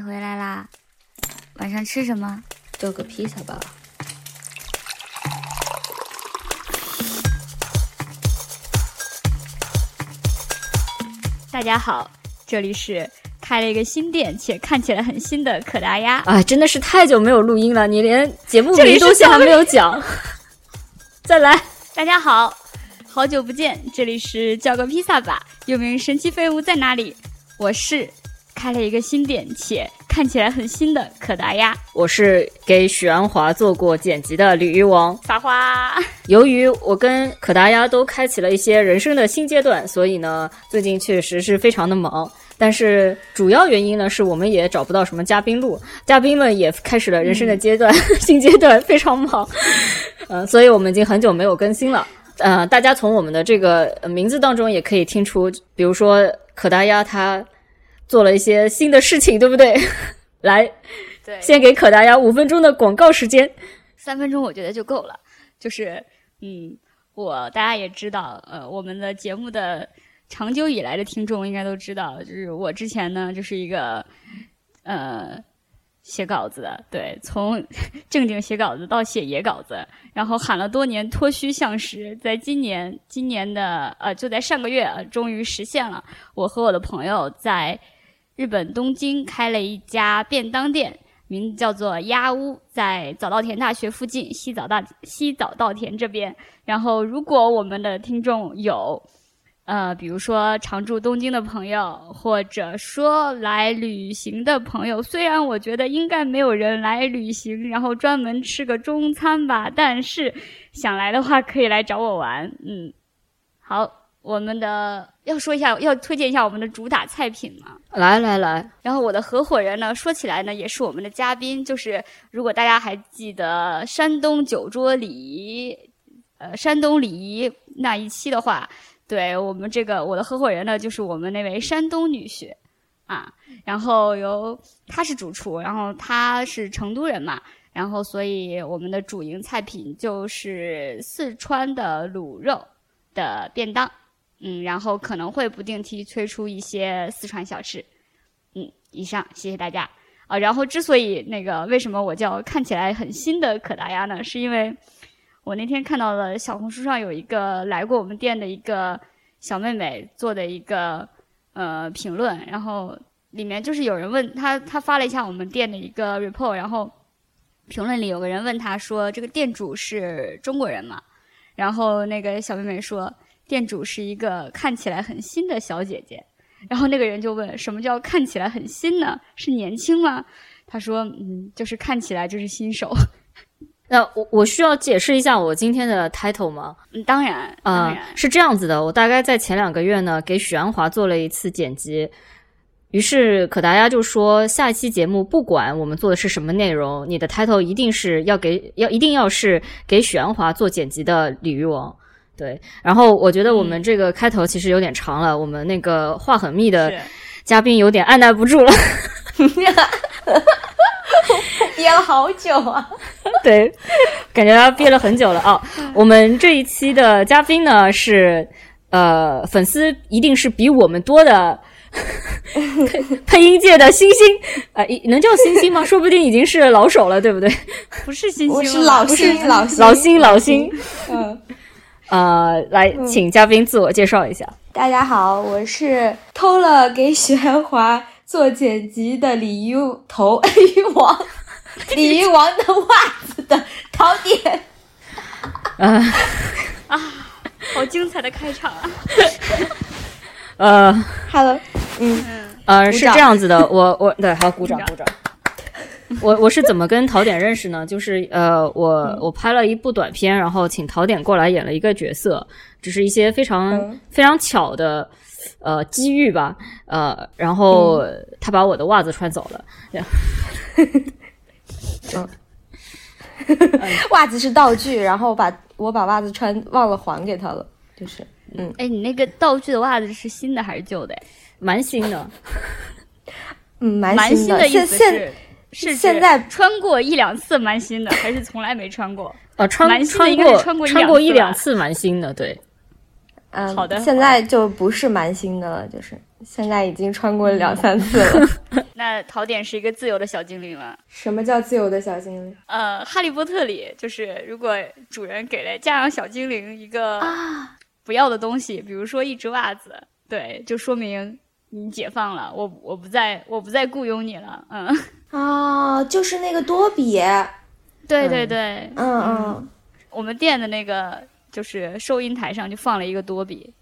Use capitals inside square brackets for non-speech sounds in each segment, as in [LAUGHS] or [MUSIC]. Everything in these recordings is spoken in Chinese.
你回来啦，晚上吃什么？做个披萨吧。大家好，这里是开了一个新店且看起来很新的可达鸭。啊，真的是太久没有录音了，你连节目名都还没有讲。[LAUGHS] 再来，大家好，好久不见，这里是叫个披萨吧，又名神奇废物在哪里？我是开了一个新店且看起来很新的可达鸭。我是给许鞍华做过剪辑的鲤鱼王。撒花。由于我跟可达鸭都开启了一些人生的新阶段，所以呢，最近确实是非常的忙。但是主要原因呢，是我们也找不到什么嘉宾录，嘉宾们也开始了人生的阶段，[LAUGHS] 新阶段非常忙。嗯，所以我们已经很久没有更新了。呃，大家从我们的这个名字当中也可以听出，比如说可达鸭他做了一些新的事情，对不对？[LAUGHS] 来，对，先给可达鸭五分钟的广告时间，三分钟我觉得就够了。就是，嗯，我大家也知道，呃，我们的节目的长久以来的听众应该都知道，就是我之前呢就是一个，呃。写稿子的，对，从 [LAUGHS] 正经写稿子到写野稿子，然后喊了多年脱虚向实，在今年，今年的呃，就在上个月，终于实现了。我和我的朋友在日本东京开了一家便当店，名字叫做鸭屋，在早稻田大学附近，西早大西早稻田这边。然后，如果我们的听众有。呃，比如说常住东京的朋友，或者说来旅行的朋友，虽然我觉得应该没有人来旅行，然后专门吃个中餐吧，但是想来的话可以来找我玩。嗯，好，我们的要说一下，要推荐一下我们的主打菜品嘛？来来来，然后我的合伙人呢，说起来呢，也是我们的嘉宾，就是如果大家还记得山东酒桌礼仪，呃，山东礼仪那一期的话。对我们这个我的合伙人呢，就是我们那位山东女婿，啊，然后由他是主厨，然后他是成都人嘛，然后所以我们的主营菜品就是四川的卤肉的便当，嗯，然后可能会不定期推出一些四川小吃，嗯，以上谢谢大家啊。然后之所以那个为什么我叫看起来很新的可达鸭呢，是因为。我那天看到了小红书上有一个来过我们店的一个小妹妹做的一个呃评论，然后里面就是有人问她，她发了一下我们店的一个 report，然后评论里有个人问她说：“这个店主是中国人吗？”然后那个小妹妹说：“店主是一个看起来很新的小姐姐。”然后那个人就问：“什么叫看起来很新呢？是年轻吗？”他说：“嗯，就是看起来就是新手。[LAUGHS] ”那我我需要解释一下我今天的 title 吗？嗯，当然，啊，是这样子的。我大概在前两个月呢，给许鞍华做了一次剪辑，于是可达鸭就说，下一期节目不管我们做的是什么内容，你的 title 一定是要给要一定要是给许鞍华做剪辑的鲤鱼王。对，然后我觉得我们这个开头其实有点长了，我们那个话很密的嘉宾有点按耐不住了。憋了好久啊！对，感觉他憋了很久了啊。[LAUGHS] 我们这一期的嘉宾呢是，呃，粉丝一定是比我们多的 [LAUGHS] 配配音界的新星，呃，能叫星星吗？说不定已经是老手了，对不对？不是星星，是老星，老星，老星，老星。嗯，呃，来，请嘉宾自我介绍一下。大家好，我是偷了给许鞍华做剪辑的鲤鱼头 [LAUGHS] 鱼王。鲤鱼王的袜子的槽点，啊啊，好精彩的开场啊！[LAUGHS] 呃，Hello，嗯呃，是这样子的，我我对，好，鼓掌鼓掌。[LAUGHS] 我我是怎么跟陶点认识呢？就是呃，我我拍了一部短片，然后请陶点过来演了一个角色，只是一些非常非常巧的呃机遇吧，呃，然后他把我的袜子穿走了。[LAUGHS] 嗯，[LAUGHS] 袜子是道具，然后把我把袜子穿忘了还给他了，就是，嗯，哎，你那个道具的袜子是新的还是旧的？蛮新的，嗯，蛮新的。意思是是现在穿过一两次蛮新的，[LAUGHS] 还是从来没穿过？啊，穿穿过穿过穿过一两次蛮新的，对。嗯，好的。现在就不是蛮新的了，就是现在已经穿过两三次了。[LAUGHS] 那陶点是一个自由的小精灵了。什么叫自由的小精灵？呃，《哈利波特》里就是，如果主人给了家养小精灵一个啊，不要的东西，比如说一只袜子，对，就说明你解放了，我我不再我不再雇佣你了。嗯，哦，[LAUGHS] 就是那个多比，对对对，嗯嗯我们店的那个就是收银台上就放了一个多比，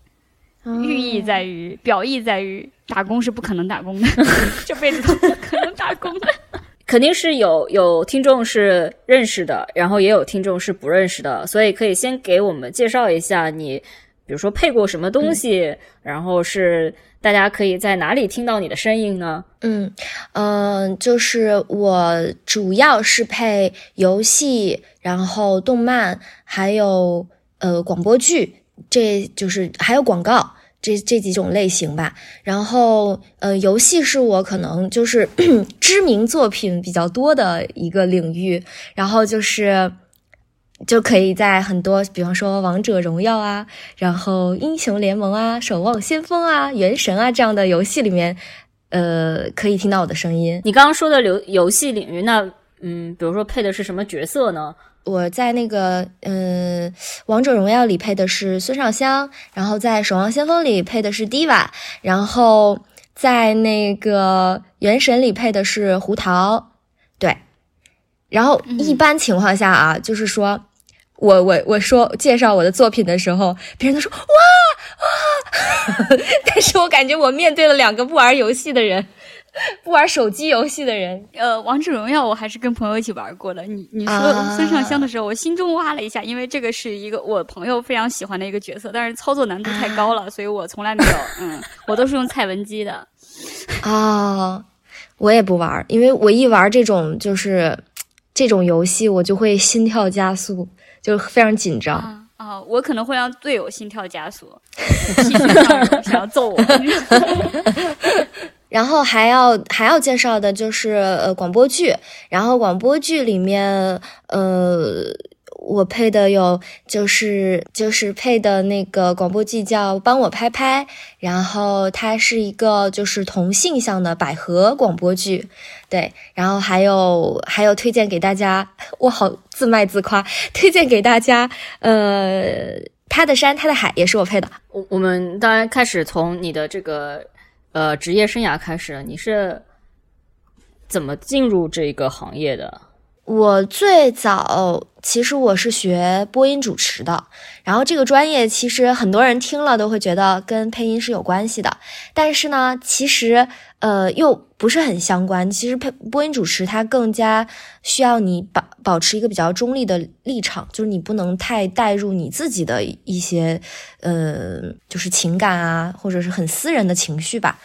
嗯，寓意在于表意在于打工是不可能打工的，[LAUGHS] 这辈子都不可能打工的。[LAUGHS] 肯定是有有听众是认识的，然后也有听众是不认识的，所以可以先给我们介绍一下你，比如说配过什么东西，然后是大家可以在哪里听到你的声音呢？嗯嗯、呃就是我主要是配游戏，然后动漫，还有呃广播剧，这就是还有广告。这这几种类型吧，然后呃，游戏是我可能就是 [CLEARS THROAT] 知名作品比较多的一个领域，然后就是就可以在很多，比方说王者荣耀啊，然后英雄联盟啊、守望先锋啊、原神啊这样的游戏里面，呃，可以听到我的声音。你刚刚说的游游戏领域，那嗯，比如说配的是什么角色呢？我在那个嗯、呃王者荣耀里配的是孙尚香，然后在守望先锋里配的是 Diva，然后在那个原神里配的是胡桃，对。然后一般情况下啊，就是说我我我说介绍我的作品的时候，别人都说哇哇，[LAUGHS] 但是我感觉我面对了两个不玩游戏的人，不玩手机游戏的人，呃，王者荣耀我还是跟朋友一起玩过的。你你说啊孙尚香的时候，我心中哇了一下，因为这个是一个我朋友非常喜欢的一个角色，但是操作难度太高了，所以我从来没有，嗯，我都是用蔡文姬的。啊，[LAUGHS] 我也不玩，因为我一玩这种就是这种游戏，我就会心跳加速，就非常紧张。啊啊！我可能会让队友心跳加速，想要揍我。[LAUGHS] 然后还要还要介绍的就是呃广播剧，然后广播剧里面呃我配的有就是就是配的那个广播剧叫《帮我拍拍》，然后它是一个就是同性向的百合广播剧，对，然后还有还有推荐给大家，[LAUGHS] 我好自卖自夸，推荐给大家，呃，他的山他的海也是我配的，我我们当然开始从你的这个呃职业生涯开始，你是怎么进入这个行业的？我最早其实我是学播音主持的，然后这个专业其实很多人听了都会觉得跟配音是有关系的，但是呢，其实呃又不是很相关。其实配播音主持它更加需要你保保持一个比较中立的立场，就是你不能太带入你自己的一些呃就是情感啊，或者是很私人的情绪吧。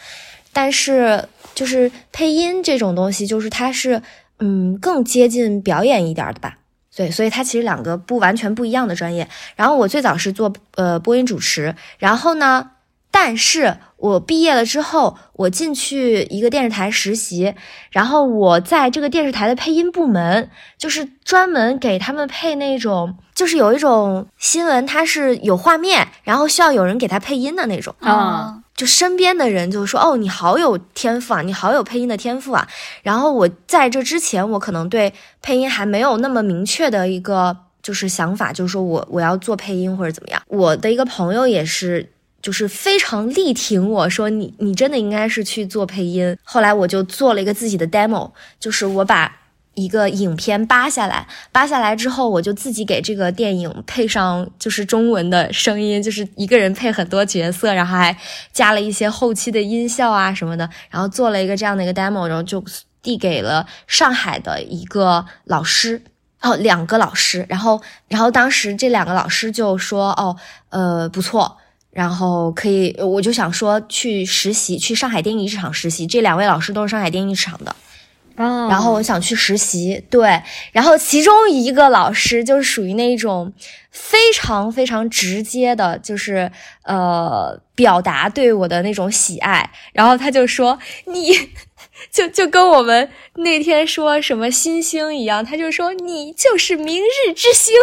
但是就是配音这种东西，就是它是。嗯，更接近表演一点的吧。对，所以它其实两个不完全不一样的专业。然后我最早是做呃播音主持，然后呢，但是我毕业了之后，我进去一个电视台实习，然后我在这个电视台的配音部门，就是专门给他们配那种，就是有一种新闻它是有画面，然后需要有人给他配音的那种。啊就身边的人就说：“哦，你好有天赋啊，你好有配音的天赋啊。”然后我在这之前，我可能对配音还没有那么明确的一个就是想法，就是说我我要做配音或者怎么样。我的一个朋友也是，就是非常力挺我说你你真的应该是去做配音。后来我就做了一个自己的 demo，就是我把。一个影片扒下来，扒下来之后，我就自己给这个电影配上就是中文的声音，就是一个人配很多角色，然后还加了一些后期的音效啊什么的，然后做了一个这样的一个 demo，然后就递给了上海的一个老师，哦，两个老师，然后，然后当时这两个老师就说，哦，呃，不错。然后可以，我就想说去实习，去上海电影制厂实习。这两位老师都是上海电影制厂的，啊然后我想去实习，对，然后其中一个老师就是属于那种非常非常直接的，就是呃表达对我的那种喜爱，然后他就说你。就就跟我们那天说什么新星一样，他就说你就是明日之星，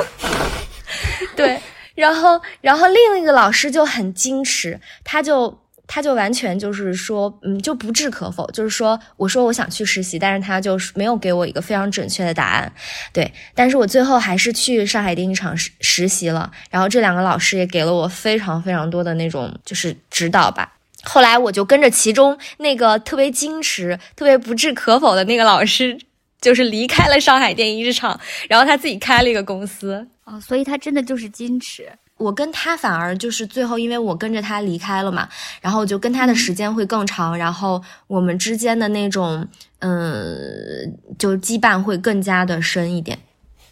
[LAUGHS] 对，然后然后另一个老师就很矜持，他就他就完全就是说，嗯，就不置可否，就是说，我说我想去实习，但是他就是没有给我一个非常准确的答案，对，但是我最后还是去上海电影厂实实习了，然后这两个老师也给了我非常非常多的那种就是指导吧。后来我就跟着其中那个特别矜持、特别不置可否的那个老师，就是离开了上海电影制厂，然后他自己开了一个公司。哦，所以他真的就是矜持。我跟他反而就是最后，因为我跟着他离开了嘛，然后就跟他的时间会更长，然后我们之间的那种，嗯，就羁绊会更加的深一点。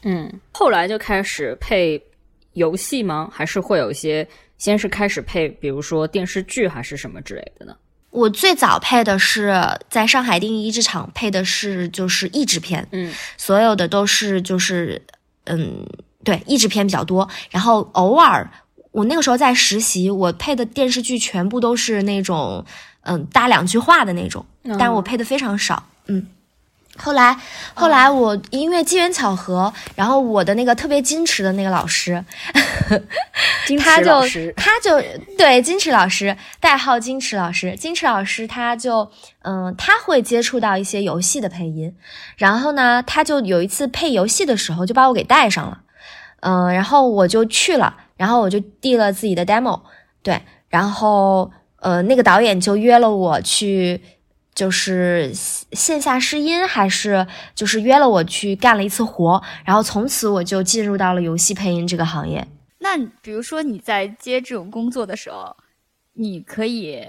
嗯，后来就开始配游戏吗？还是会有一些先是开始配，比如说电视剧还是什么之类的呢？我最早配的是在上海电影一制厂配的是就是译制片，嗯，所有的都是就是嗯。对，译制片比较多，然后偶尔我那个时候在实习，我配的电视剧全部都是那种嗯搭两句话的那种，但是我配的非常少，嗯。后来后来我因为机缘巧合，然后我的那个特别矜持的那个老师，[LAUGHS] 他就他就对矜持老师代号矜持老师，矜持老师他就嗯他会接触到一些游戏的配音，然后呢他就有一次配游戏的时候就把我给带上了。嗯，然后我就去了，然后我就递了自己的 demo，对，然后呃，那个导演就约了我去，就是线下试音，还是就是约了我去干了一次活，然后从此我就进入到了游戏配音这个行业。那比如说你在接这种工作的时候，你可以，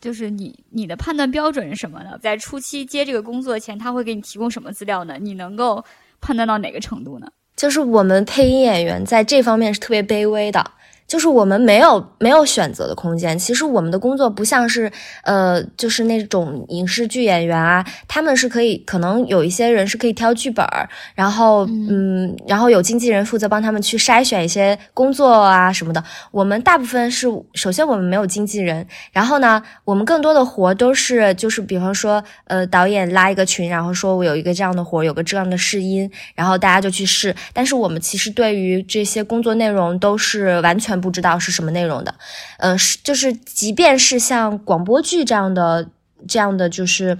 就是你你的判断标准是什么呢？在初期接这个工作前，他会给你提供什么资料呢？你能够判断到哪个程度呢？就是我们配音演员在这方面是特别卑微的。就是我们没有没有选择的空间。其实我们的工作不像是，呃，就是那种影视剧演员啊，他们是可以，可能有一些人是可以挑剧本儿，然后，嗯，然后有经纪人负责帮他们去筛选一些工作啊什么的。我们大部分是，首先我们没有经纪人，然后呢，我们更多的活都是，就是比方说，呃，导演拉一个群，然后说我有一个这样的活，有个这样的试音，然后大家就去试。但是我们其实对于这些工作内容都是完全。不知道是什么内容的，呃，是就是即便是像广播剧这样的这样的就是，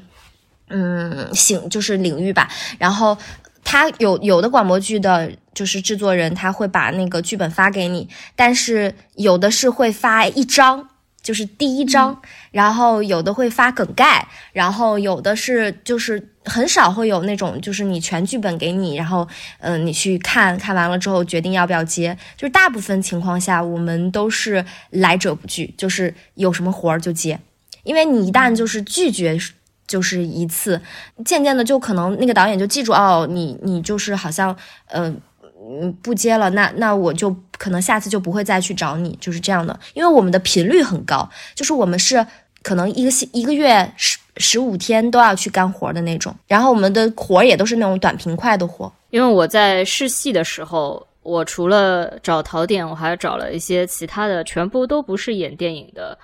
嗯，行就是领域吧。然后他有有的广播剧的，就是制作人他会把那个剧本发给你，但是有的是会发一张。就是第一章，然后有的会发梗概，然后有的是就是很少会有那种就是你全剧本给你，然后嗯你去看看完了之后决定要不要接，就是大部分情况下我们都是来者不拒，就是有什么活儿就接，因为你一旦就是拒绝就是一次，渐渐的就可能那个导演就记住哦你你就是好像嗯。嗯，不接了，那那我就可能下次就不会再去找你，就是这样的。因为我们的频率很高，就是我们是可能一个星一个月十十五天都要去干活的那种，然后我们的活也都是那种短平快的活。因为我在试戏的时候，我除了找陶点，我还找了一些其他的，全部都不是演电影的，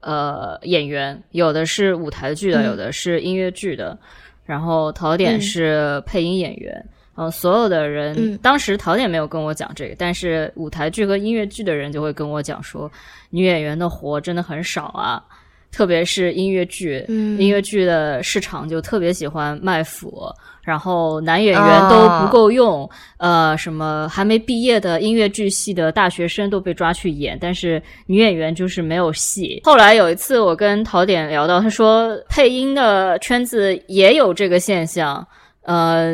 呃，演员，有的是舞台剧的，有的是音乐剧的，然后陶点是配音演员。嗯，所有的人，当时陶点没有跟我讲这个，但是舞台剧和音乐剧的人就会跟我讲说，女演员的活真的很少啊，特别是音乐剧，音乐剧的市场就特别喜欢卖腐，然后男演员都不够用，呃，什么还没毕业的音乐剧系的大学生都被抓去演，但是女演员就是没有戏。后来有一次我跟陶点聊到，他说配音的圈子也有这个现象。呃，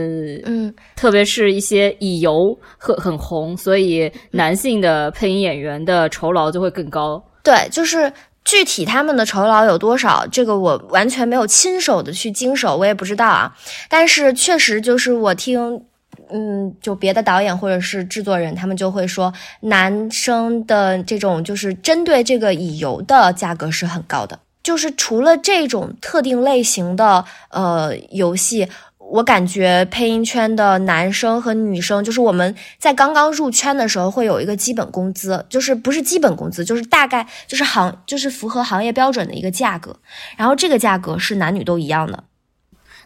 嗯，特别是一些乙游很很红，所以男性的配音演员的酬劳就会更高。对，就是具体他们的酬劳有多少，这个我完全没有亲手的去经手，我也不知道啊。但是确实就是我听，嗯，就别的导演或者是制作人，他们就会说，男生的这种就是针对这个乙游的价格是很高的。就是除了这种特定类型的呃游戏。我感觉配音圈的男生和女生，就是我们在刚刚入圈的时候会有一个基本工资，就是不是基本工资，就是大概就是行就是符合行业标准的一个价格，然后这个价格是男女都一样的。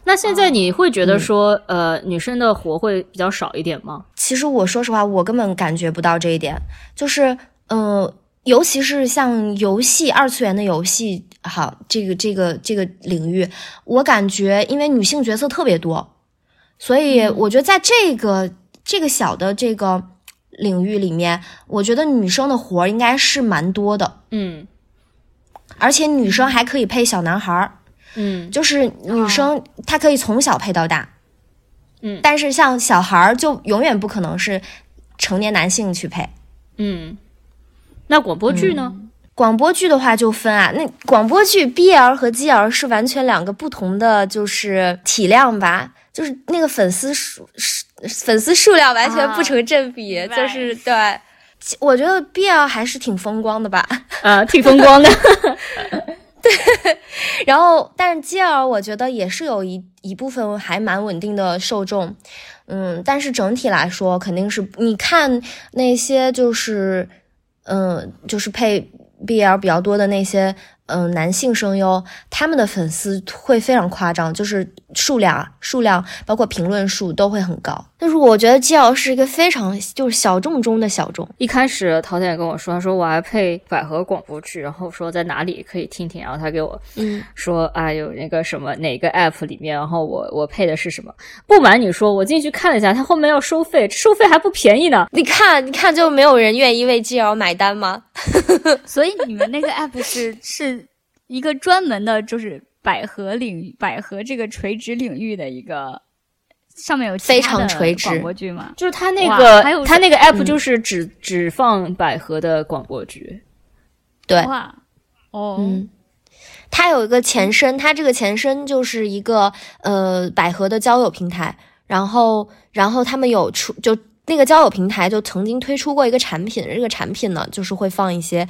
那现在你会觉得说，呃，女生的活会比较少一点吗？其实我说实话，我根本感觉不到这一点，就是嗯。尤其是像游戏二次元的游戏，好，这个这个这个领域，我感觉因为女性角色特别多，所以我觉得在这个这个小的这个领域里面，我觉得女生的活儿应该是蛮多的，嗯。而且女生还可以配小男孩儿，嗯。就是女生她可以从小配到大，嗯。但是像小孩儿就永远不可能是成年男性去配。嗯。那广播剧呢？广播剧的话就分啊，那广播剧 BL 和 GL 是完全两个不同的，就是体量吧，就是那个粉丝数数粉丝数量完全不成正比，就是对。我觉得 BL 还是挺风光的吧，啊，挺风光的。[LAUGHS] 对然后但是 GL 我觉得也是有一一部分还蛮稳定的受众，嗯，但是整体来说肯定是你看那些就是，嗯，就是配 BL 比较多的那些，嗯，男性声优，他们的粉丝会非常夸张，就是数量啊，数量包括评论数都会很高。但是我觉得 GL 是一个非常就是小众中的小众，一开始陶姐跟我说，他说我还配百合广播剧，然后说在哪里可以听听，然后他给我嗯，说啊有那个什么哪个 app 里面，然后我我配的是什么。不瞒你说，我进去看了一下，它后面要收费，收费还不便宜呢。你看，你看，就没有人愿意为 GL 买单吗？[LAUGHS] 所以你们那个 app 是是一个专门的，就是百合领域、百合这个垂直领域的一个，上面有非常垂直广播剧吗？就是它那个还有它那个 app 嗯就是只、只放百合的广播剧。对，哇，哦，嗯，它有一个前身，它这个前身就是一个呃百合的交友平台，然后然后他们有出就那个交友平台就曾经推出过一个产品，这个产品呢就是会放一些。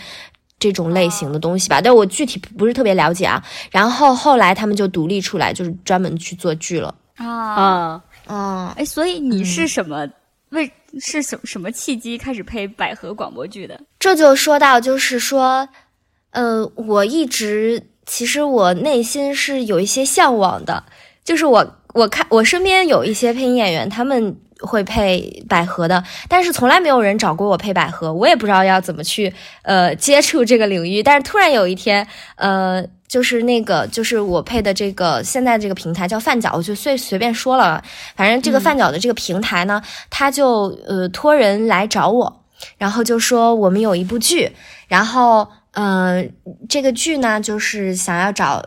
这种类型的东西吧，但我具体不是特别了解啊。然后后来他们就独立出来，就是专门去做剧了。啊，啊，啊，哎，所以你嗯是什么？为是什什么契机开始配百合广播剧的？这就说到，就是说，呃，我一直其实我内心是有一些向往的，就是我我看我身边有一些配音演员，他们会配百合的，但是从来没有人找过我配百合，我也不知道要怎么去呃接触这个领域。但是突然有一天，呃，就是那个就是我配的这个现在这个平台叫饭角，我就随随便说了，反正这个饭角的这个平台呢，他就呃托人来找我，然后就说我们有一部剧，然后嗯、呃这个剧呢就是想要找。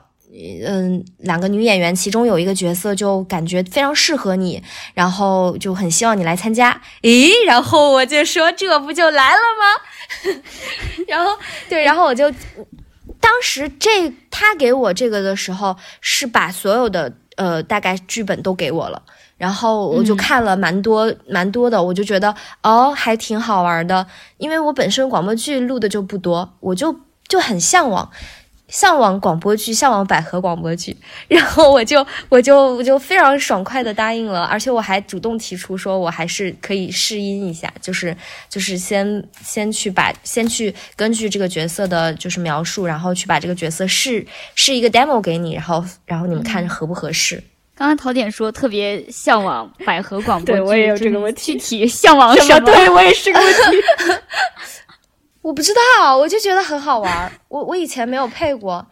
嗯，两个女演员，其中有一个角色就感觉非常适合你，然后就很希望你来参加。诶，然后我就说这不就来了吗？[LAUGHS] 然后对，然后我就当时这他给我这个的时候，是把所有的呃大概剧本都给我了，然后我就嗯看了蛮多、蛮多的，我就觉得哦还挺好玩的，因为我本身广播剧录的就不多，我就就很向往。向往广播剧，向往百合广播剧，[LAUGHS] 然后我就我就我就非常爽快的答应了，而且我还主动提出说，我还是可以试音一下，就是就是先先去把先去根据这个角色的就是描述，然后去把这个角色试试一个 demo 给你，然后然后你们看合不合适。刚刚陶点说特别向往百合广播剧，对我也有这个问题具体向往什么？对我也是个问题。[LAUGHS] 我不知道，我就觉得很好玩儿。我我以前没有配过，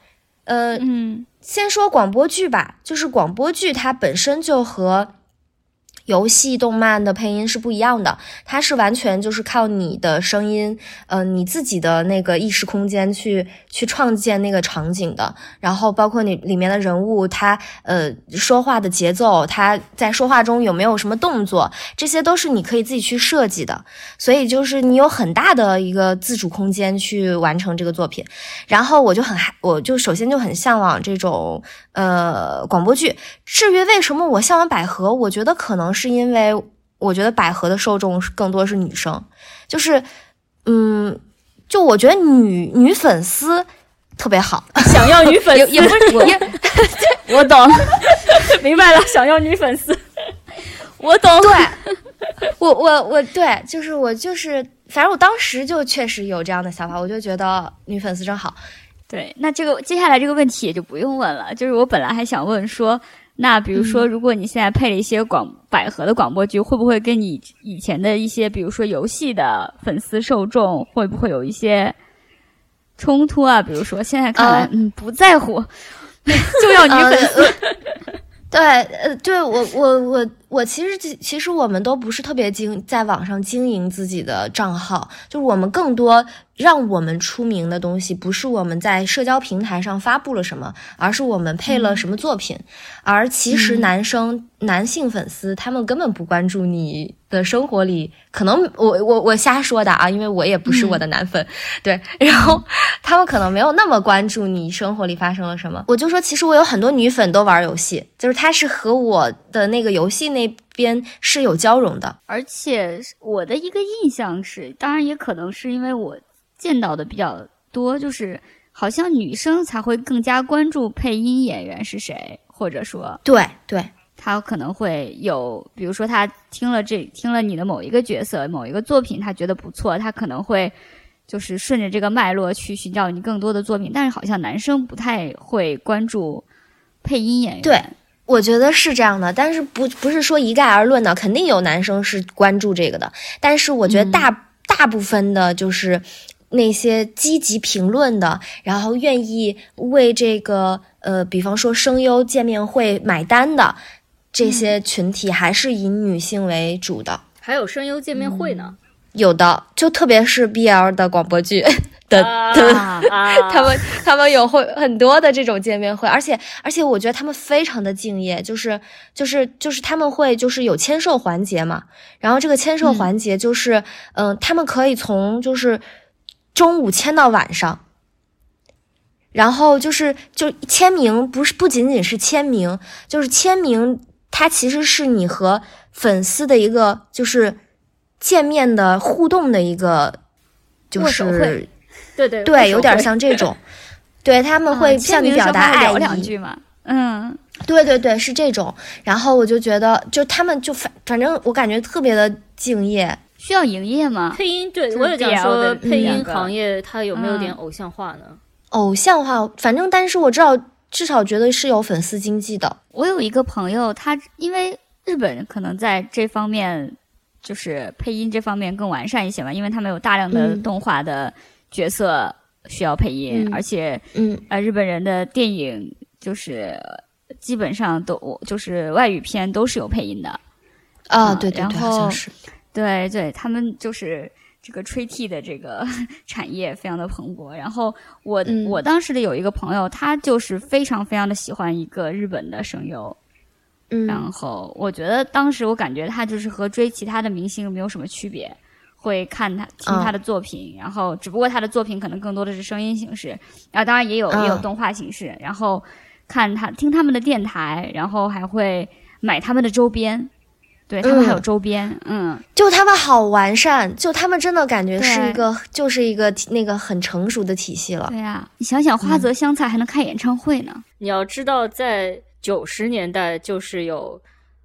呃，嗯先说广播剧吧，就是广播剧它本身就和游戏、动漫的配音是不一样的，它是完全就是靠你的声音，呃，你自己的那个意识空间去去创建那个场景的，然后包括你里面的人物，他呃说话的节奏，他在说话中有没有什么动作，这些都是你可以自己去设计的，所以就是你有很大的一个自主空间去完成这个作品。然后我就很害，我就首先就很向往这种呃广播剧。至于为什么我向往百合，我觉得可能是因为我觉得百合的受众更多是女生，就是嗯，就我觉得女女粉丝特别好，想要女粉丝，也也不是我也我懂，[LAUGHS] 明白了，想要女粉丝。我懂。对，[LAUGHS] 我我我对，就是我就是，反正我当时就确实有这样的想法，我就觉得女粉丝真好。对，那这个接下来这个问题也就不用问了。就是我本来还想问说，那比如说，如果你现在配了一些广百合的广播剧，会不会跟你以前的一些，比如说游戏的粉丝受众，会不会有一些冲突啊？比如说现在看来，嗯，不在乎，[LAUGHS] 就要女粉丝。对，呃，对我，我，我，我其实，其实我们都不是特别经在网上经营自己的账号，就是我们更多。让我们出名的东西，不是我们在社交平台上发布了什么，而是我们配了什么作品。而其实男生、男性粉丝他们根本不关注你的生活里，可能我我我瞎说的啊，因为我也不是我的男粉。对，然后他们可能没有那么关注你生活里发生了什么。我就说，其实我有很多女粉都玩游戏，就是她是和我的那个游戏那边是有交融的。而且我的一个印象是，当然也可能是因为我。见到的比较多，就是好像女生才会更加关注配音演员是谁，或者说，对对，他可能会有，比如说他听了这听了你的某一个角色、某一个作品，他觉得不错，他可能会就是顺着这个脉络去寻找你更多的作品。但是好像男生不太会关注配音演员。对，我觉得是这样的，但是不不是说一概而论的，肯定有男生是关注这个的，但是我觉得大大部分的就是。那些积极评论的，然后愿意为这个呃，比方说声优见面会买单的这些群体，还是以女性为主的。还有声优见面会呢？有的，就特别是 BL 的广播剧 [LAUGHS] 的，[LAUGHS] 他们他们有会很多的这种见面会，而且而且我觉得他们非常的敬业，就是就是就是他们会就是有签售环节嘛，然后这个签售环节就是嗯，他们可以从就是。中午签到晚上，然后就是就签名，不是不仅仅是签名，就是签名，它其实是你和粉丝的一个就是见面的互动的一个，就是对 [LAUGHS] 对对，有点像这种，对他们会向你表达爱意嘛，嗯，对对对，是这种，然后我就觉得，就他们就反反正我感觉特别的敬业。需要营业吗？配音对我也讲说，配音行业它有没有点偶像化呢？偶像化，反正但是我知道，至少觉得是有粉丝经济的。我有一个朋友，他因为日本可能在这方面就是配音这方面更完善一些嘛，因为他们有大量的动画的角色需要配音，而且嗯呃日本人的电影就是基本上都就是外语片都是有配音的啊，对对对，好像是。对对，他们就是这个吹替的这个 [LAUGHS] 产业非常的蓬勃。然后我我当时的有一个朋友，他就是非常非常的喜欢一个日本的声优。嗯，然后我觉得当时我感觉他就是和追其他的明星没有什么区别，会看他听他的作品，然后只不过他的作品可能更多的是声音形式，然后当然也有也有动画形式，然后看他听他们的电台，然后还会买他们的周边。对他们还有周边，嗯，就他们好完善，就他们真的感觉是一个，就是一个那个很成熟的体系了。对呀，你想想，花泽香菜还能开演唱会呢。你要知道，在九十年代，就是有，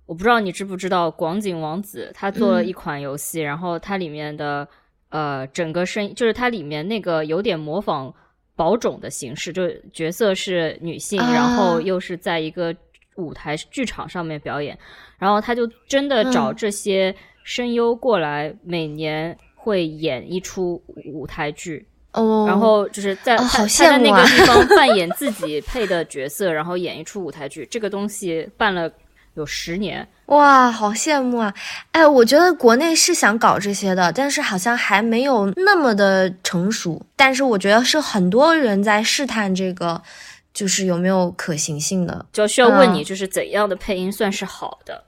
我不知道你知不知道，广井王子他做了一款游戏，然后它里面的呃整个声音，就是它里面那个有点模仿宝冢的形式，就角色是女性，然后又是在一个。舞台剧场上面表演，然后他就真的找这些声优过来，每年会演一出舞台剧。哦，然后就是在他在那个地方 [LAUGHS] 扮演自己配的角色，然后演一出舞台剧。这个东西办了有十年，哇，好羡慕啊！哎，我觉得国内是想搞这些的，但是好像还没有那么的成熟。但是我觉得是很多人在试探这个。就是有没有可行性的，就需要问你，就是怎样的配音算是好的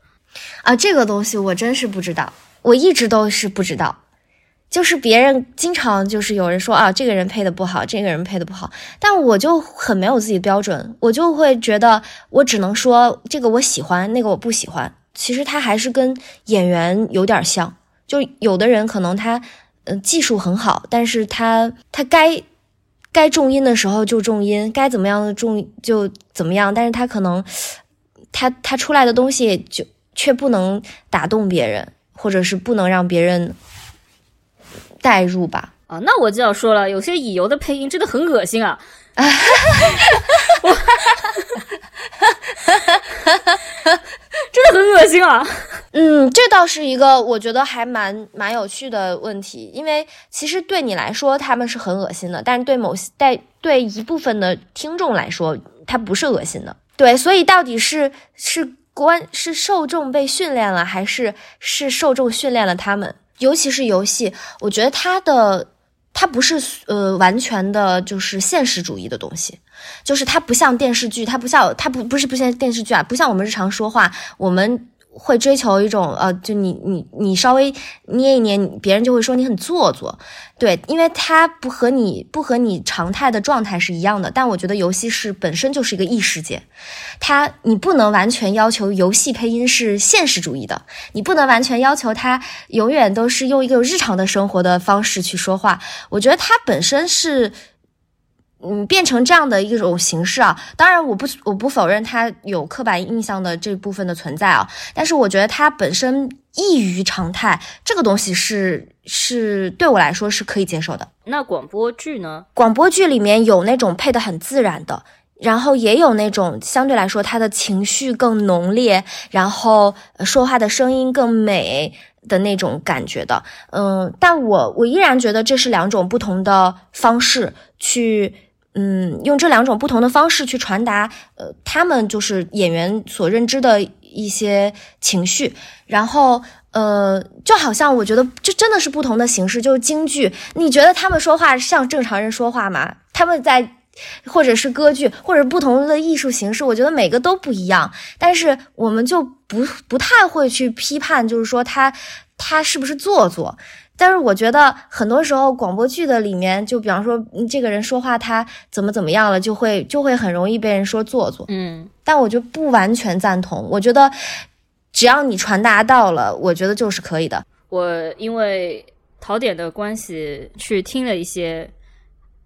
啊？这个东西我真是不知道，我一直都是不知道。就是别人经常就是有人说啊，这个人配的不好，这个人配的不好，但我就很没有自己的标准，我就会觉得我只能说这个我喜欢，那个我不喜欢。其实他还是跟演员有点像，就有的人可能他嗯技术很好，但是他他该。该重音的时候就重音，该怎么样的重就怎么样，但是他可能，他他出来的东西就却不能打动别人，或者是不能让别人代入吧？啊，那我就要说了，有些乙游的配音真的很恶心啊！[LAUGHS] 真的很恶心啊。嗯，这倒是一个我觉得还蛮蛮有趣的问题，因为其实对你来说他们是很恶心的，但是对某些对对一部分的听众来说，他不是恶心的。对，所以到底是是关是受众被训练了，还是是受众训练了他们？尤其是游戏，我觉得它的它不是呃完全的就是现实主义的东西，就是它不像电视剧，它不像它不不是不像电视剧啊，不像我们日常说话，我们。会追求一种呃，就你你你稍微捏一捏，别人就会说你很做作，对，因为它不和你不和你常态的状态是一样的。但我觉得游戏是本身就是一个异世界，它你不能完全要求游戏配音是现实主义的，你不能完全要求它永远都是用一个日常的生活的方式去说话。我觉得它本身是。嗯，变成这样的一种形式啊，当然我不我不否认它有刻板印象的这部分的存在啊，但是我觉得它本身异于常态，这个东西是是对我来说是可以接受的。那广播剧呢？广播剧里面有那种配的很自然的，然后也有那种相对来说他的情绪更浓烈，然后说话的声音更美的那种感觉的。嗯，但我我依然觉得这是两种不同的方式去。嗯，用这两种不同的方式去传达，呃，他们就是演员所认知的一些情绪，然后，呃，就好像我觉得这真的是不同的形式，就是京剧，你觉得他们说话像正常人说话吗？他们在，或者是歌剧，或者不同的艺术形式，我觉得每个都不一样，但是我们就不不太会去批判，就是说他他是不是做作。但是我觉得很多时候广播剧的里面，就比方说这个人说话他怎么怎么样了，就会就会很容易被人说做作。嗯，但我就不完全赞同。我觉得只要你传达到了，我觉得就是可以的。我因为淘点的关系去听了一些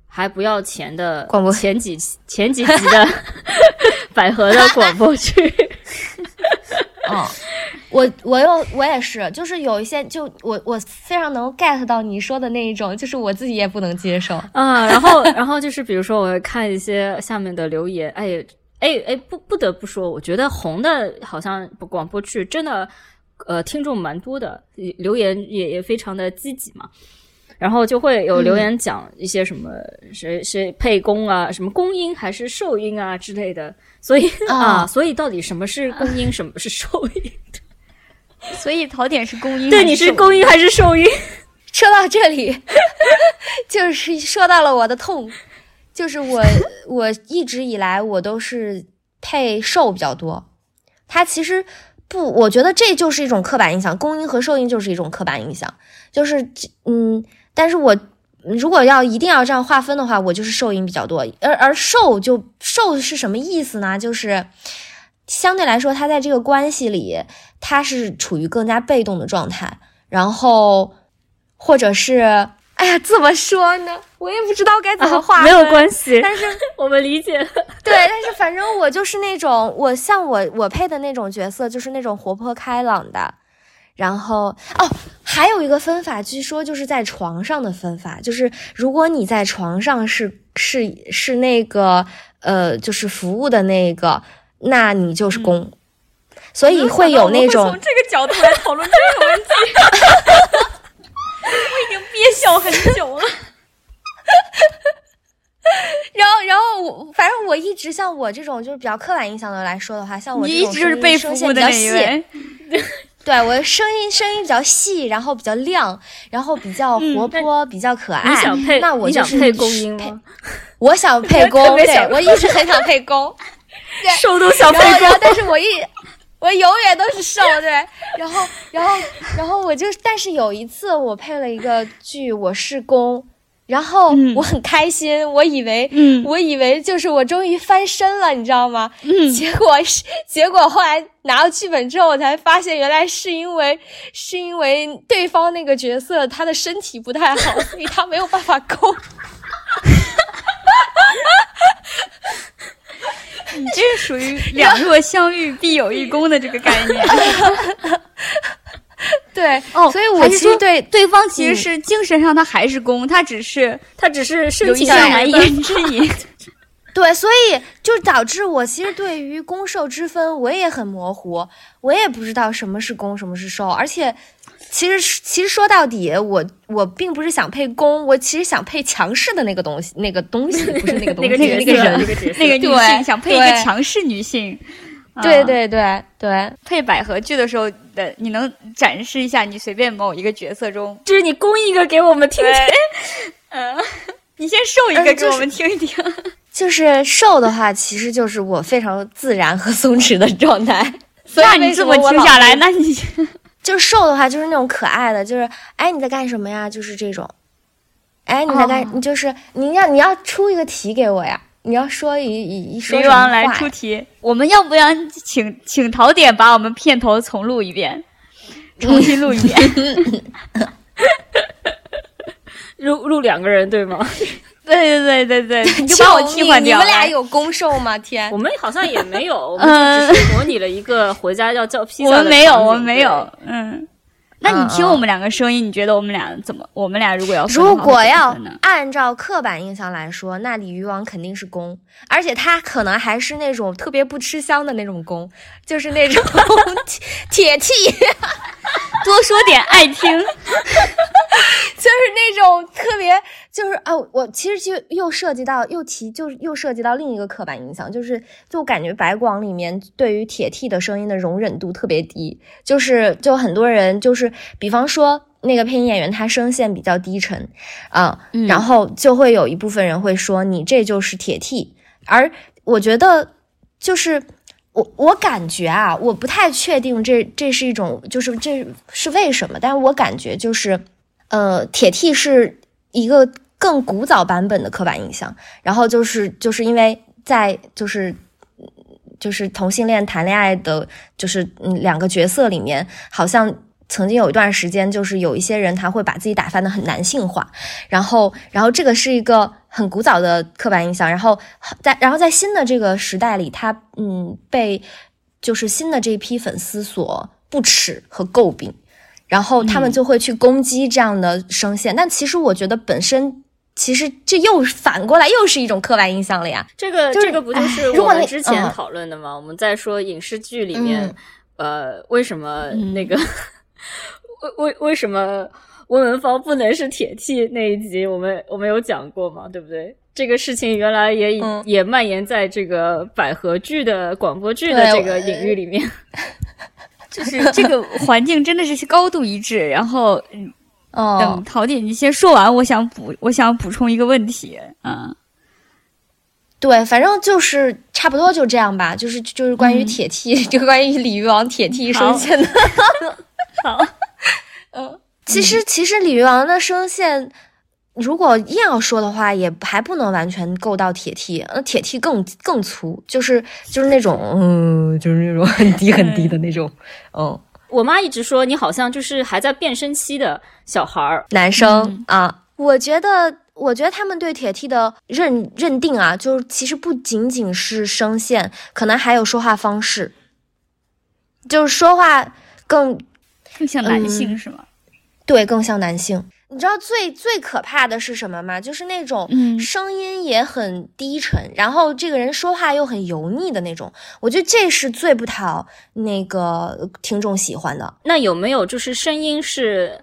还不要钱的广播，前几前几集的 [LAUGHS] 百合的广播剧。[LAUGHS] 哦。我我又我也是，就是有一些就我我非常能 get 到你说的那一种，就是我自己也不能接受啊。然后 [LAUGHS] 然后就是比如说我看一些下面的留言，哎哎哎不不得不说，我觉得红的好像广播剧真的呃听众蛮多的，留言也也非常的积极嘛。然后就会有留言讲一些什么谁谁配公啊，什么公音还是受音啊之类的。所以啊，所以到底什么是公音，什么是受音？所以槽点是公音，对，你是公音还是受音？说到这里，[LAUGHS] 就是说到了我的痛，就是我我一直以来我都是配受比较多。它其实不，我觉得这就是一种刻板印象，公音和受音就是一种刻板印象，就是嗯，但是我如果要一定要这样划分的话，我就是受音比较多，而而受就受是什么意思呢？就是。相对来说，他在这个关系里，他是处于更加被动的状态，然后，或者是，哎呀，怎么说呢？我也不知道该怎么划。没有关系，但是 [LAUGHS] 我们理解。对，但是反正我就是那种，我像我我配的那种角色，就是那种活泼开朗的。然后哦，还有一个分法，据说就是在床上的分法，就是如果你在床上是是是那个呃，就是服务的那个。那你就是公，所以会有那种从这个角度来讨论这个问题。[LAUGHS] 我已经憋笑很久了。[LAUGHS] 然后，然后我反正我一直像我这种就是比较刻板印象的来说的话，像我这种声线比较细，[LAUGHS] 对我声音声音比较细，然后比较亮，然后比较活泼，比较可爱。那我就是配公音吗？我想配公，[LAUGHS] 对我一直很想配公。瘦都想配公，但是我一我永远都是瘦，对。然后，然后，然后我就，但是有一次我配了一个剧，我是公，然后我很开心，我以为，嗯，我以为就是我终于翻身了，你知道吗？嗯。结果是，[LAUGHS] 结果后来拿到剧本之后，我才发现原来是因为是因为对方那个角色他的身体不太好，[LAUGHS] 所以他没有办法攻。你 [LAUGHS] 这是属于两若相遇必有一攻的这个概念。[LAUGHS] 对，哦，所以我其实对对方其实是精神上他还是攻，他只是他只是有 [LAUGHS] 一些难言之隐。[LAUGHS] 对，所以就导致我其实对于攻受之分我也很模糊，我也不知道什么是攻，什么是受，而且。其实，其实说到底，我我并不是想配攻，我其实想配强势的那个东西，那个东西不是那个东西，那个那个人，那个女性想配一个强势女性。对对对对，配百合剧的时候的，你能展示一下你随便某一个角色中，就是你攻一个给我们听听。[LAUGHS] 嗯，你先瘦一个给我们听一听。[LAUGHS] 就是瘦的话，其实就是我非常自然和松弛的状态。那你这么听下来，那你。就 [LAUGHS] 是瘦的话，就是那种可爱的，就是哎你在干什么呀？就是这种，哎你在干，你就是你要你要出一个题给我呀？你要说一一一说什王来出题，我们要不要请请陶点把我们片头重录一遍，[LAUGHS] 重新录一遍？[LAUGHS] 录录两个人对吗？[LAUGHS] 对对对对对，你就把我替换掉。你们俩有攻受吗？天，我们好像也没有，我们只是模拟了一个回家要叫披萨。我们没有，我们没有。嗯，那你听我们两个声音，你觉得我们俩怎么？我们俩如果要如果要按照刻板印象来说，那鲤鱼王肯定是公，而且他可能还是那种特别不吃香的那种公，就是那种 [LAUGHS] 铁铁器。[LAUGHS] 多说点爱听，[LAUGHS] 就是那种特别，就是哦，我其实就又涉及到又提，就是又涉及到另一个刻板印象，就是就感觉白广里面对于铁 T 的声音的容忍度特别低，就是就很多人就是，比方说那个配音演员他声线比较低沉啊，然后就会有一部分人会说你这就是铁 T，而我觉得就是。我我感觉啊，我不太确定这这是一种，就是这是为什么？但是我感觉就是，呃，铁 T 是一个更古早版本的刻板印象。然后就是就是因为在就是就是同性恋谈恋爱的，就是嗯两个角色里面，好像。曾经有一段时间，就是有一些人他会把自己打扮的很男性化，然后，然后这个是一个很古早的刻板印象，然后在，然后在新的这个时代里，他嗯被就是新的这一批粉丝所不耻和诟病，然后他们就会去攻击这样的声线，但其实我觉得本身其实这又反过来又是一种刻板印象了呀。这个这个不就是我们之前讨论的吗？我们在说影视剧里面，呃，为什么那个。[LAUGHS] 为为为什么温文芳不能是铁 T 那一集？我们我们有讲过嘛，对不对？这个事情原来也也蔓延在这个百合剧的广播剧的这个领域里面，[LAUGHS] 就是这个环境真的是高度一致。然后，[LAUGHS] 等陶姐你先说完，我想补我想补充一个问题嗯。对，反正就是差不多就这样吧。就是就是关于铁 T，[LAUGHS] 就关于鲤鱼王铁梯声线的。[LAUGHS] 好，嗯，其实其实鲤鱼王的声线，如果硬要说的话，也还不能完全够到铁 T，呃，铁 T 更更粗，就是就是那种，嗯，就是那种很低很低的那种，嗯。我妈一直说你好像就是还在变声期的小孩儿，男生啊。我觉得，我觉得他们对铁 T 的认认定啊，就是其实不仅仅是声线，可能还有说话方式，就是说话更。更像男性是吗？对，更像男性。你知道最最可怕的是什么吗？就是那种声音也很低沉，然后这个人说话又很油腻的那种。我觉得这是最不讨那个听众喜欢的。那有没有就是声音是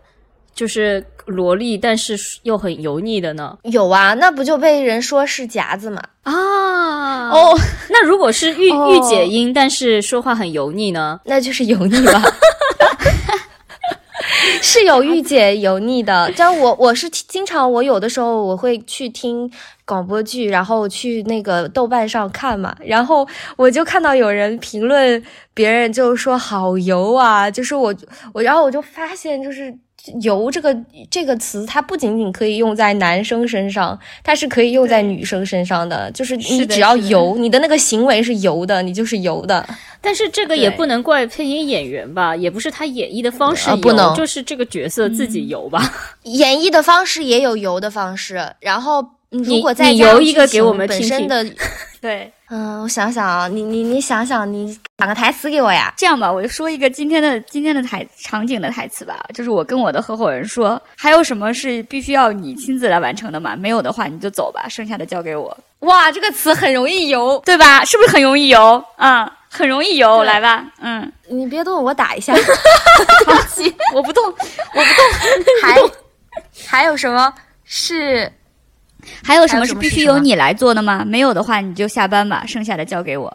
就是萝莉，但是又很油腻的呢？有啊，那不就被人说是夹子吗？啊哦，那如果是御 [LAUGHS] 御姐音，但是说话很油腻呢？那就是油腻吧。[LAUGHS] [LAUGHS] 是有御姐油腻的，但我我是经常我有的时候我会去听广播剧，然后去那个豆瓣上看嘛，然后我就看到有人评论别人就说好油啊，就是我我然后我就发现就是。油这个这个词，它不仅仅可以用在男生身上，它是可以用在女生身上的。就是你只要油，你的那个行为是油的，你就是油的。但是这个也不能怪配音演员吧，也不是他演绎的方式不能，就是这个角色自己游吧。演绎的方式也有游的方式，然后如果再游一个给我们本身的 [LAUGHS] 对，嗯，我想想啊，你你你想想，你讲个台词给我呀。这样吧，我就说一个今天的今天的台场景的台词吧，就是我跟我的合伙人说，还有什么是必须要你亲自来完成的吗？没有的话你就走吧，剩下的交给我，哇，这个词很容易游，对吧？是不是很容易游？嗯，很容易游，来吧，嗯，你别动，我打一下。[LAUGHS] 我不动，我不动。还还有什么是？还有什么是必须由你来做的吗？没有的话你就下班吧，剩下的交给我；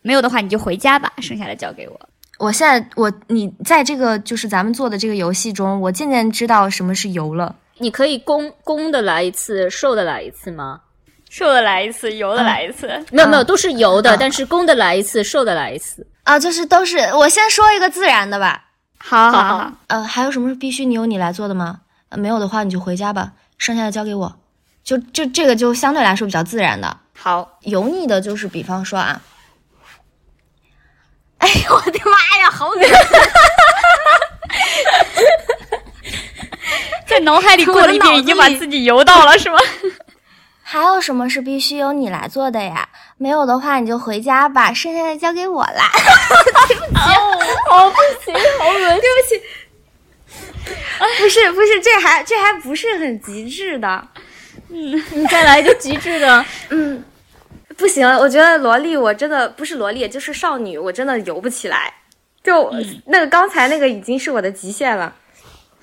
没有的话你就回家吧，剩下的交给我。我现在我你在这个就是咱们做的这个游戏中，我渐渐知道什么是游了。你可以攻攻的来一次，受的来一次吗？受的来一次，油的来一次。没有没有，都是油的，但是公的来一次，瘦的来一次。啊，就是都是。我先说一个自然的吧。好好好。呃，还有什么是必须你由你来做的吗？呃，没有的话你就回家吧，剩下的交给我。就就这个就相对来说比较自然的，好油腻的，就是比方说啊，[LAUGHS] 哎呦我的妈呀，好恶心，[LAUGHS] 在脑海里过了一遍，已经把自己油到了，是吗？还有什么是必须由你来做的呀？没有的话你就回家吧，剩下的交给我啦。对不起，好不行，好恶心，对不起。不是不是，这还这还不是很极致的。嗯，你再来一个极致的。嗯，不行，我觉得萝莉我真的不是萝莉，就是少女，我真的游不起来。就那个刚才那个已经是我的极限了。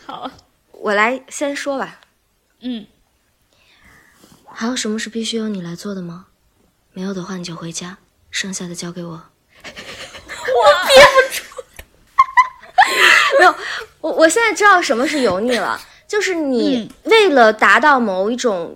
好，我来先说吧。嗯，还有什么是必须由你来做的吗？没有的话你就回家，剩下的交给我。[LAUGHS] 我憋不住。[LAUGHS] 没有，我我现在知道什么是油腻了。就是你为了达到某一种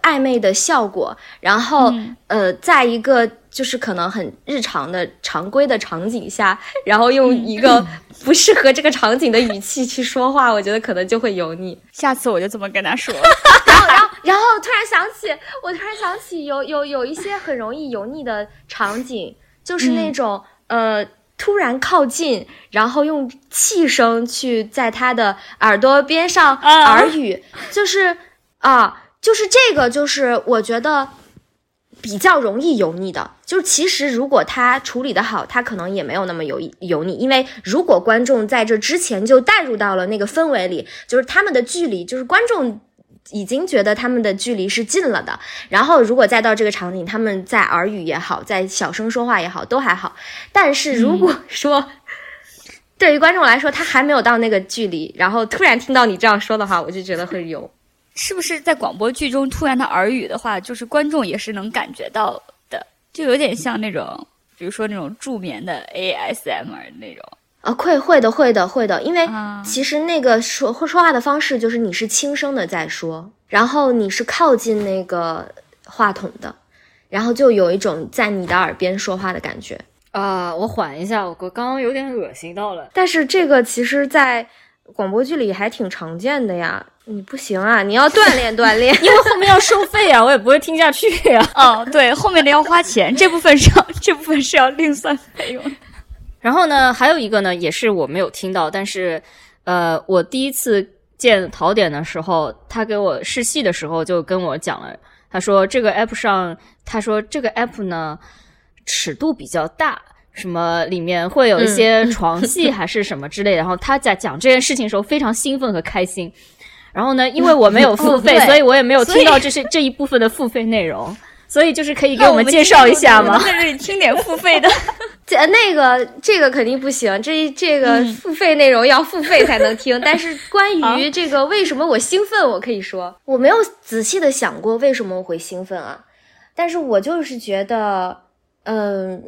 暧昧的效果，然后呃，在一个就是可能很日常的常规的场景下，然后用一个不适合这个场景的语气去说话，我觉得可能就会油腻。下次我就这么跟他说。[LAUGHS] 然后，然后，突然想起，我突然想起有有有一些很容易油腻的场景，就是那种呃。突然靠近，然后用气声去在他的耳朵边上耳语，就是啊，就是这个，就是我觉得比较容易油腻的。就是其实如果他处理的好，他可能也没有那么油油腻。因为如果观众在这之前就带入到了那个氛围里，就是他们的距离，就是观众。已经觉得他们的距离是近了的，然后如果再到这个场景，他们在耳语也好，在小声说话也好，都还好。但是如果说对于观众来说，他还没有到那个距离，然后突然听到你这样说的话，我就觉得会有。是不是在广播剧中突然的耳语的话，就是观众也是能感觉到的，就有点像那种，比如说那种助眠的 ASMR 那种。啊，会会的，会的，会的，因为其实那个说说话的方式就是你是轻声的在说，然后你是靠近那个话筒的，然后就有一种在你的耳边说话的感觉啊。我缓一下，我刚刚有点恶心到了。但是这个其实，在广播剧里还挺常见的呀。你不行啊，你要锻炼锻炼，[LAUGHS] 因为后面要收费啊，我也不会听下去呀。哦，对，后面的要花钱，这部分是要这部分是要另算费用。然后呢，还有一个呢，也是我没有听到，但是，呃，我第一次见陶点的时候，他给我试戏的时候就跟我讲了，他说这个 app 上，他说这个 app 呢尺度比较大，什么里面会有一些床戏还是什么之类，然后他在讲这件事情的时候非常兴奋和开心。然后呢，因为我没有付费，所以我也没有听到这些这一部分的付费内容。所以就是可以给我们介绍一下吗？在这里听点付费的，[LAUGHS] 这那个这个肯定不行，这这个付费内容要付费才能听。但是关于这个为什么我兴奋，我可以说我没有仔细的想过为什么我会兴奋啊。但是我就是觉得，嗯，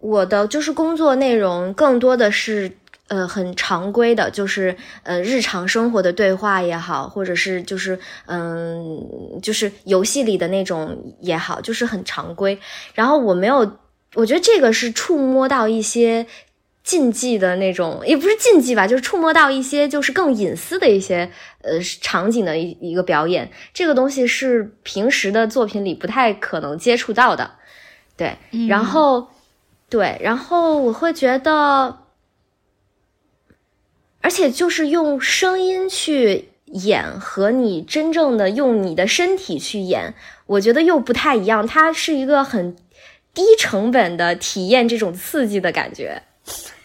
我的就是工作内容更多的是。呃，很常规的，就是呃，日常生活的对话也好，或者是就是嗯，就是游戏里的那种也好，就是很常规。然后我没有，我觉得这个是触摸到一些禁忌的那种，也不是禁忌吧，就是触摸到一些就是更隐私的一些呃场景的一一个表演。这个东西是平时的作品里不太可能接触到的，对。然后对，然后我会觉得。而且就是用声音去演和你真正的用你的身体去演，我觉得又不太一样。它是一个很低成本的体验这种刺激的感觉。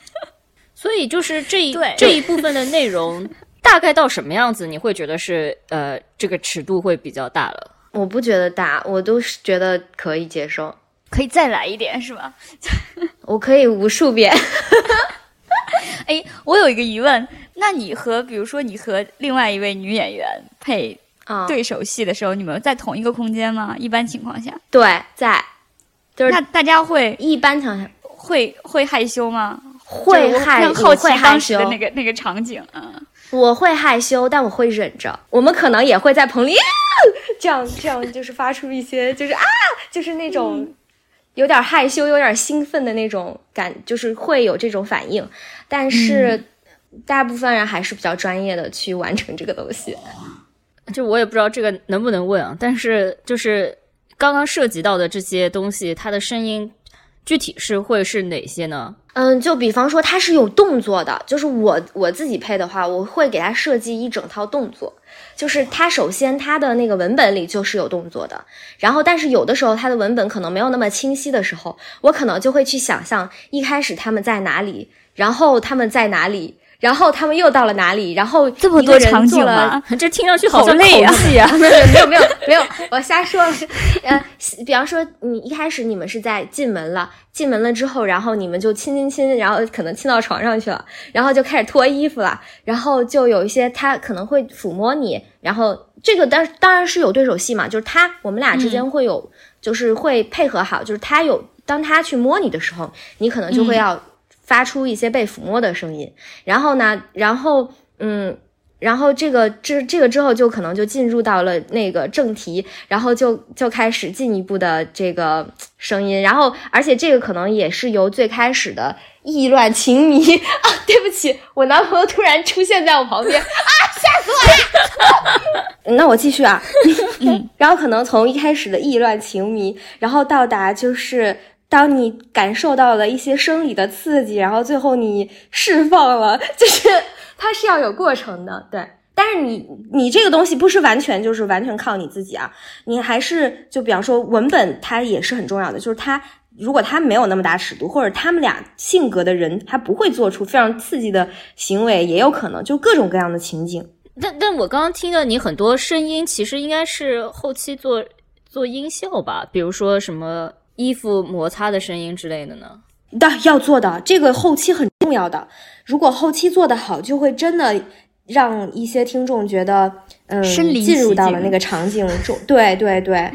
[LAUGHS] 所以就是这一对这一部分的内容，[LAUGHS] 大概到什么样子，你会觉得是呃这个尺度会比较大了？我不觉得大，我都是觉得可以接受。可以再来一点是吧？[LAUGHS] 我可以无数遍。[LAUGHS] 哎，我有一个疑问，那你和比如说你和另外一位女演员配啊，对手戏的时候，你们在同一个空间吗？一般情况下，对，在就是那大家会一般情况下会会害羞吗？会害，羞好奇我会害羞当时的，那个那个场景，嗯，我会害羞，但我会忍着。我们可能也会在棚里、啊、这样这样，就是发出一些就是啊，就是那种有点害羞、有点兴奋的那种感，就是会有这种反应。但是大部分人还是比较专业的去完成这个东西。就我也不知道这个能不能问啊，但是就是刚刚涉及到的这些东西，它的声音具体是会是哪些呢？嗯，就比方说它是有动作的，就是我我自己配的话，我会给它设计一整套动作。就是它首先它的那个文本里就是有动作的，然后但是有的时候它的文本可能没有那么清晰的时候，我可能就会去想象一开始他们在哪里，然后他们在哪里，然后他们又到了哪里，然后这么多场景做了吗？[LAUGHS] 这听上去好像好累啊口戏啊！[LAUGHS] 没有没有没有 [LAUGHS] 没有，我瞎说了。呃，比方说你一开始你们是在进门了，进门了之后，然后你们就亲亲亲，然后可能亲到床上去了，然后就开始脱衣服了，然后就有一些他可能会抚摸你，然后这个当当然是有对手戏嘛，就是他我们俩之间会有，就是会配合好，就是他有当他去摸你的时候，你可能就会要发出一些被抚摸的声音，然后呢，然后嗯。然后这个这这个之后就可能就进入到了那个正题，然后就就开始进一步的这个声音，然后而且这个可能也是由最开始的意乱情迷 [LAUGHS] 啊，对不起，我男朋友突然出现在我旁边 [LAUGHS] 啊，吓死我了！[LAUGHS] 那我继续啊，嗯，然后可能从一开始的意乱情迷，然后到达就是。当你感受到了一些生理的刺激，然后最后你释放了，[LAUGHS] 就是它是要有过程的，对。但是你你这个东西不是完全就是完全靠你自己啊，你还是就比方说文本它也是很重要的，就是它如果它没有那么大尺度，或者他们俩性格的人他不会做出非常刺激的行为，也有可能就各种各样的情景。但但我刚刚听的你很多声音，其实应该是后期做做音效吧，比如说什么。衣服摩擦的声音之类的呢？的要做的这个后期很重要的，如果后期做得好，就会真的让一些听众觉得，嗯，进入到了那个场景中。[LAUGHS] 对对对。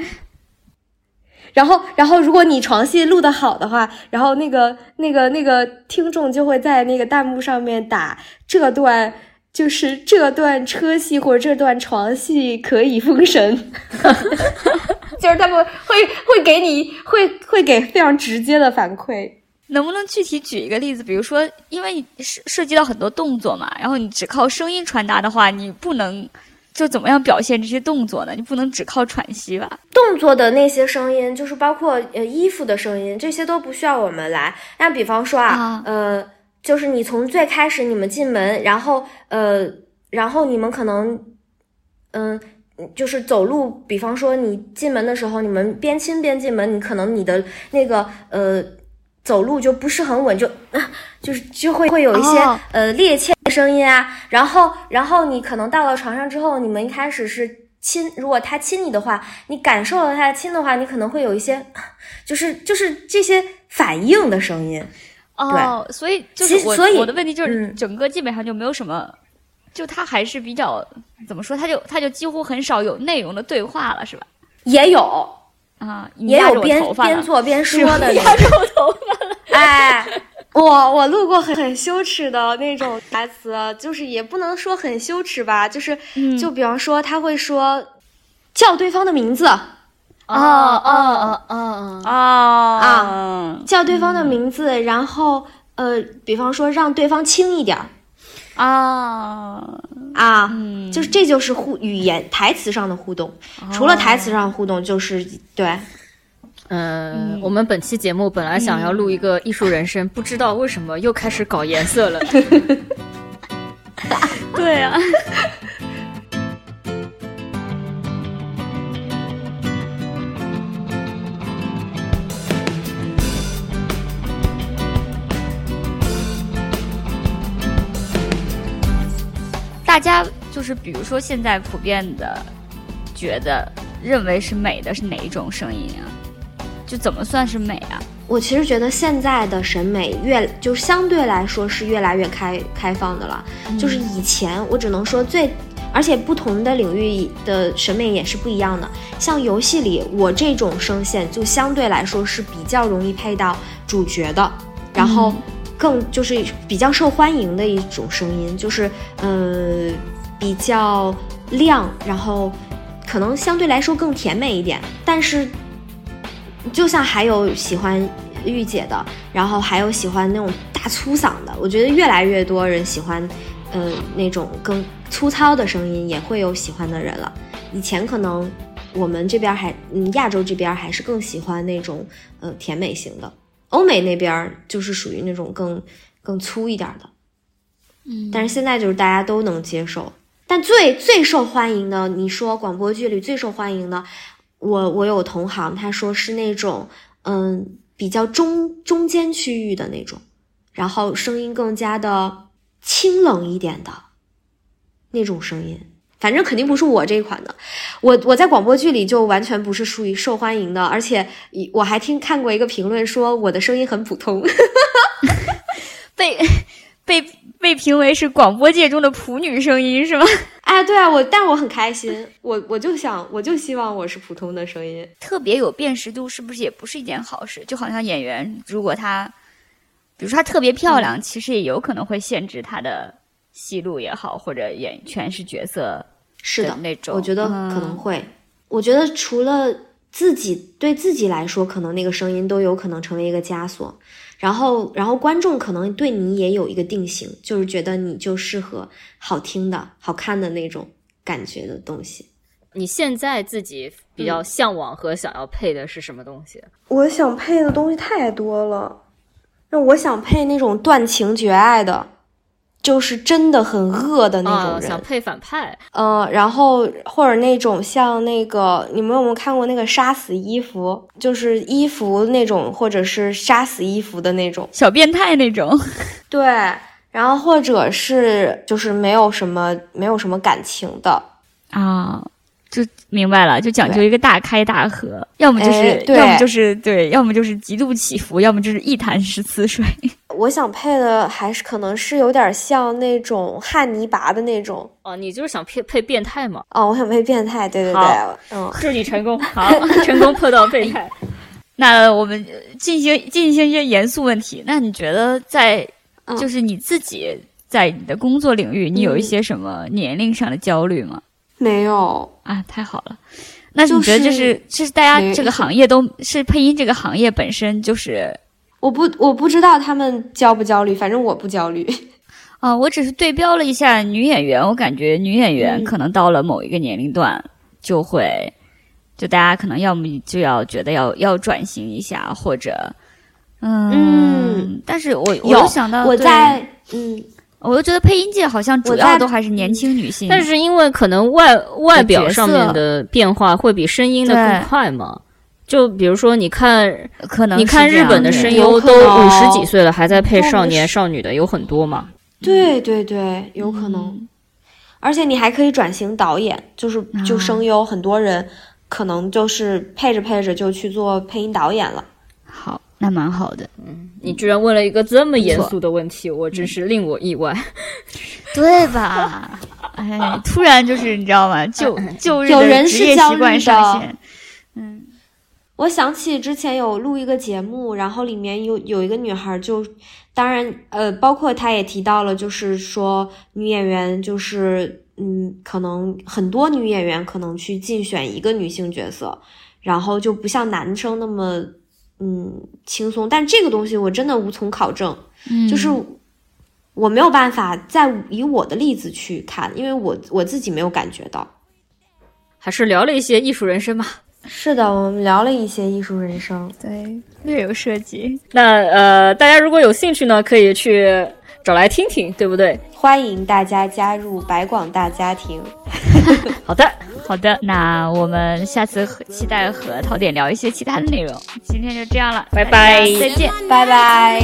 然后，然后如果你床戏录得好的话，然后那个那个那个听众就会在那个弹幕上面打这段。就是这段车戏或者这段床戏可以封神，[LAUGHS] 就是他们会会给你会会给非常直接的反馈。能不能具体举一个例子？比如说，因为涉涉及到很多动作嘛，然后你只靠声音传达的话，你不能就怎么样表现这些动作呢？你不能只靠喘息吧？动作的那些声音，就是包括呃衣服的声音，这些都不需要我们来。那比方说啊，啊呃。就是你从最开始你们进门，然后呃，然后你们可能，嗯，就是走路，比方说你进门的时候，你们边亲边进门，你可能你的那个呃走路就不是很稳，就就是就会会有一些、哦呃趔趄的声音啊。然后然后你可能到了床上之后，你们一开始是亲，如果他亲你的话，你感受了他的亲的话，你可能会有一些 [LAUGHS] 就是就是这些反应的声音。哦，所以就是我所以我的问题就是，嗯整个基本上就没有什么，就他还是比较怎么说，他就他就几乎很少有内容的对话了，是吧？也有，啊，也有边边做边说的那压着。我头发了。[LAUGHS] 哎，我我录过很很羞耻的那种台词，就是也不能说很羞耻吧，就是、嗯就比方说他会说叫对方的名字，哦哦哦哦哦，啊叫对方的名字，然后呃，比方说让对方轻一点儿。啊，啊，嗯，就是这就是互语言台词上的互动，除了台词上互动，就是对。嗯，我们本期节目本来想要录一个艺术人生，不知道为什么又开始搞颜色了。[LAUGHS] 对啊。大家就是比如说现在普遍的觉得认为是美的是哪一种声音啊？就怎么算是美啊？我其实觉得现在的审美越就相对来说是越来越开开放的了，就是以前我只能说最，而且不同的领域的审美也是不一样的。像游戏里我这种声线就相对来说是比较容易配到主角的，然后更就是比较受欢迎的一种声音，就是呃比较亮，然后可能相对来说更甜美一点，但是。就像还有喜欢御姐的，然后还有喜欢那种大粗嗓的，我觉得越来越多人喜欢，呃，那种更粗糙的声音也会有喜欢的人了。以前可能我们这边还，嗯，亚洲这边还是更喜欢那种，呃，甜美型的。欧美那边就是属于那种更更粗一点的，嗯。但是现在就是大家都能接受，但最最受欢迎的，你说广播剧里最受欢迎的。我我有同行，他说是那种嗯比较中中间区域的那种，然后声音更加的清冷一点的那种声音，反正肯定不是我这一款的。我我在广播剧里就完全不是属于受欢迎的，而且我还听看过一个评论说我的声音很普通，[LAUGHS] 被被被评为是广播界中的普女声音是吗？[LAUGHS] 哎，对啊，我，但我很开心，我我就想，我就希望我是普通的声音，特别有辨识度，是不是也不是一件好事？就好像演员，如果他，比如说他特别漂亮，其实也有可能会限制他的戏路也好，或者演全是角色是的那种。我觉得可能会，我觉得除了自己对自己来说，可能那个声音都有可能成为一个枷锁。然后，然后观众可能对你也有一个定型，就是觉得你就适合好听的、好看的那种感觉的东西。你现在自己比较向往和想要配的是什么东西？我想配的东西太多了，那我想配那种断情绝爱的。就是真的很恶的那种人，想配反派，嗯，然后或者那种像那个，你们有没有看过那个杀死伊芙？就是伊芙那种，或者是杀死伊芙的那种小变态那种，[LAUGHS] 对，然后或者是就是没有什么没有什么感情的啊。就明白了，就讲究一个大开大合，要么就是，要么就是对，要么就是极度起伏，要么就是一潭死水。[LAUGHS] 我想配的还是可能是有点像那种汉尼拔的那种哦，你就是想配配变态吗？哦，我想配变态，对对对，嗯，[LAUGHS] 祝你成功，好，成功破到变态。[LAUGHS] 那我们进行进行一些严肃问题。那你觉得在就是你自己在你的工作领域，你有一些什么年龄上的焦虑吗？没有啊，太好了。那你觉得就是就是大家这个行业都是配音这个行业本身就是，我不我不知道他们焦不焦虑，反正我不焦虑。[LAUGHS] 啊，我只是对标了一下女演员，我感觉女演员可能到了某一个年龄段就会，就大家可能要么就要觉得要要转型一下，或者嗯，但是我有想到我在嗯。我就觉得配音界好像主要都还是年轻女性，但是因为可能外外表上面的变化会比声音的更快嘛。就比如说，你看，可能你看日本的声优都五十几岁了，还在配少年少女的有很多嘛。对对对，有可能。而且你还可以转型导演，就是就声优，很多人可能就是配着配着就去做配音导演了。好。那蛮好的，嗯，你居然问了一个这么严肃的问题，我真是令我意外，[LAUGHS] 对吧？哎，突然就是你知道吗？就就有人是习惯上线，嗯，我想起之前有录一个节目，然后里面有有一个女孩，就当然呃，包括她也提到了，就是说女演员就是嗯，可能很多女演员可能去竞选一个女性角色，然后就不像男生那么。嗯，轻松，但这个东西我真的无从考证，就是我没有办法再以我的例子去看，因为我我自己没有感觉到。还是聊了一些艺术人生吧。是的，我们聊了一些艺术人生，对，略有涉及。那呃，大家如果有兴趣呢，可以去找来听听，对不对？欢迎大家加入白广大家庭。[LAUGHS] 好的。好的，那我们下次期待和陶点聊一些其他的内容。今天就这样了，拜拜，再见，拜拜。